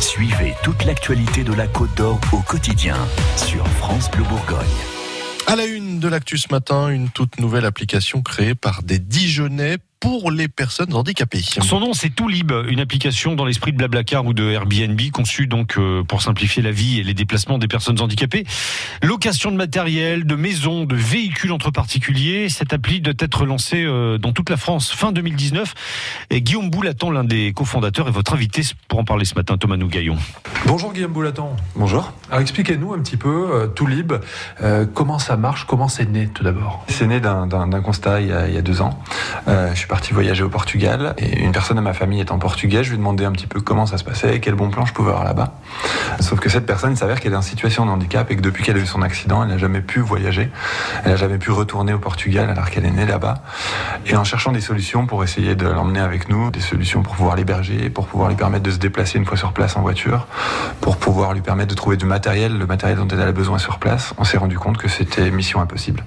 Suivez toute l'actualité de la Côte d'Or au quotidien sur France Bleu Bourgogne. À la une de l'actu matin, une toute nouvelle application créée par des Dijonais pour les personnes handicapées. Son nom, c'est Toulib, une application dans l'esprit de Blablacar ou de Airbnb, conçue donc euh, pour simplifier la vie et les déplacements des personnes handicapées. Location de matériel, de maisons, de véhicules entre particuliers. Cette appli doit être lancée euh, dans toute la France fin 2019. Et Guillaume Boulaton, l'un des cofondateurs, est votre invité pour en parler ce matin, Thomas Nougaillon. Bonjour Guillaume Boulaton. Bonjour. Alors expliquez-nous un petit peu, euh, Toulib, euh, comment ça marche, comment c'est né tout d'abord? C'est né d'un constat il y, a, il y, a, deux ans. Euh, je suis parti voyager au Portugal et une personne de ma famille est en portugais. Je lui ai demandé un petit peu comment ça se passait, quel bon plan je pouvais avoir là-bas. Sauf que cette personne, il s'avère qu'elle est en situation de handicap et que depuis qu'elle a eu son accident, elle n'a jamais pu voyager. Elle n'a jamais pu retourner au Portugal alors qu'elle est née là-bas. Et en cherchant des solutions pour essayer de l'emmener avec nous, des solutions pour pouvoir l'héberger, pour pouvoir lui permettre de se déplacer une fois sur place en voiture, pour pouvoir lui permettre de trouver du matériel, le matériel dont elle a besoin sur place, on s'est rendu compte que c'était mission impossible.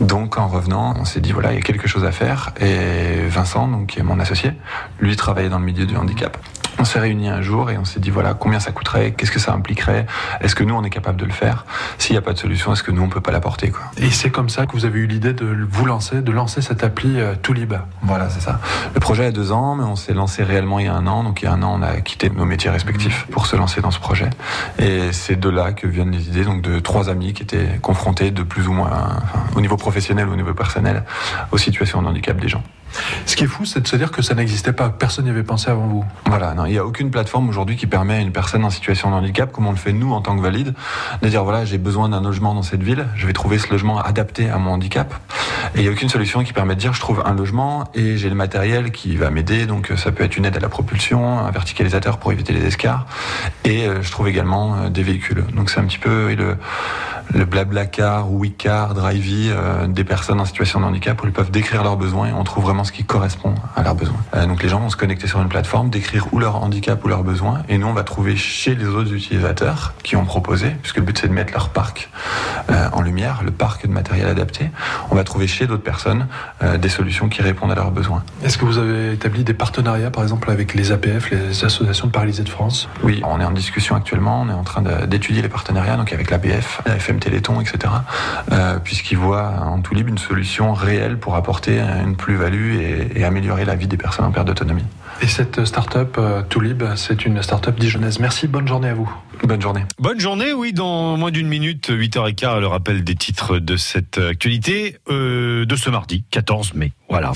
Donc en revenant, on s'est dit voilà, il y a quelque chose à faire. Et Vincent, donc, qui est mon associé, lui travaillait dans le milieu du handicap. On s'est réunis un jour et on s'est dit voilà combien ça coûterait, qu'est-ce que ça impliquerait, est-ce que nous on est capable de le faire, s'il n'y a pas de solution, est-ce que nous on peut pas l'apporter quoi? Et c'est comme ça que vous avez eu l'idée de vous lancer, de lancer cette appli euh, Toulib. Voilà c'est ça. Le projet a deux ans, mais on s'est lancé réellement il y a un an, donc il y a un an on a quitté nos métiers respectifs pour se lancer dans ce projet. Et c'est de là que viennent les idées donc de trois amis qui étaient confrontés de plus ou moins, enfin, au niveau professionnel ou au niveau personnel, aux situations de handicap des gens. Ce qui est fou, c'est de se dire que ça n'existait pas, personne n'y avait pensé avant vous. Voilà, il n'y a aucune plateforme aujourd'hui qui permet à une personne en situation de handicap, comme on le fait nous en tant que valide, de dire voilà, j'ai besoin d'un logement dans cette ville, je vais trouver ce logement adapté à mon handicap. Et il n'y a aucune solution qui permet de dire je trouve un logement et j'ai le matériel qui va m'aider, donc ça peut être une aide à la propulsion, un verticalisateur pour éviter les escars, et je trouve également des véhicules. Donc c'est un petit peu le, le blabla car, WeCar, Drivey, euh, des personnes en situation de handicap où ils peuvent décrire leurs besoins et on trouve vraiment ce qui correspond à leurs besoins. Euh, donc les gens vont se connecter sur une plateforme, décrire ou leur handicap ou leurs besoins et nous on va trouver chez les autres utilisateurs qui ont proposé, puisque le but c'est de mettre leur parc euh, en lumière, le parc de matériel adapté, on va trouver chez d'autres personnes euh, des solutions qui répondent à leurs besoins. Est-ce que vous avez établi des partenariats par exemple avec les APF, les associations de paralysés de France? Oui, on est en discussion actuellement, on est en train d'étudier les partenariats donc avec l'APF, la FM Téléthon, etc. Euh, puisqu'ils voient en tout libre une solution réelle pour apporter une plus-value et, et, améliorer la vie des personnes en perte d'autonomie. Et cette start-up Toulib, c'est une start-up dijonnaise. Merci, bonne journée à vous. Bonne journée. Bonne journée, oui, dans moins d'une minute, 8h15, le rappel des titres de cette actualité euh, de ce mardi, 14 mai. Voilà.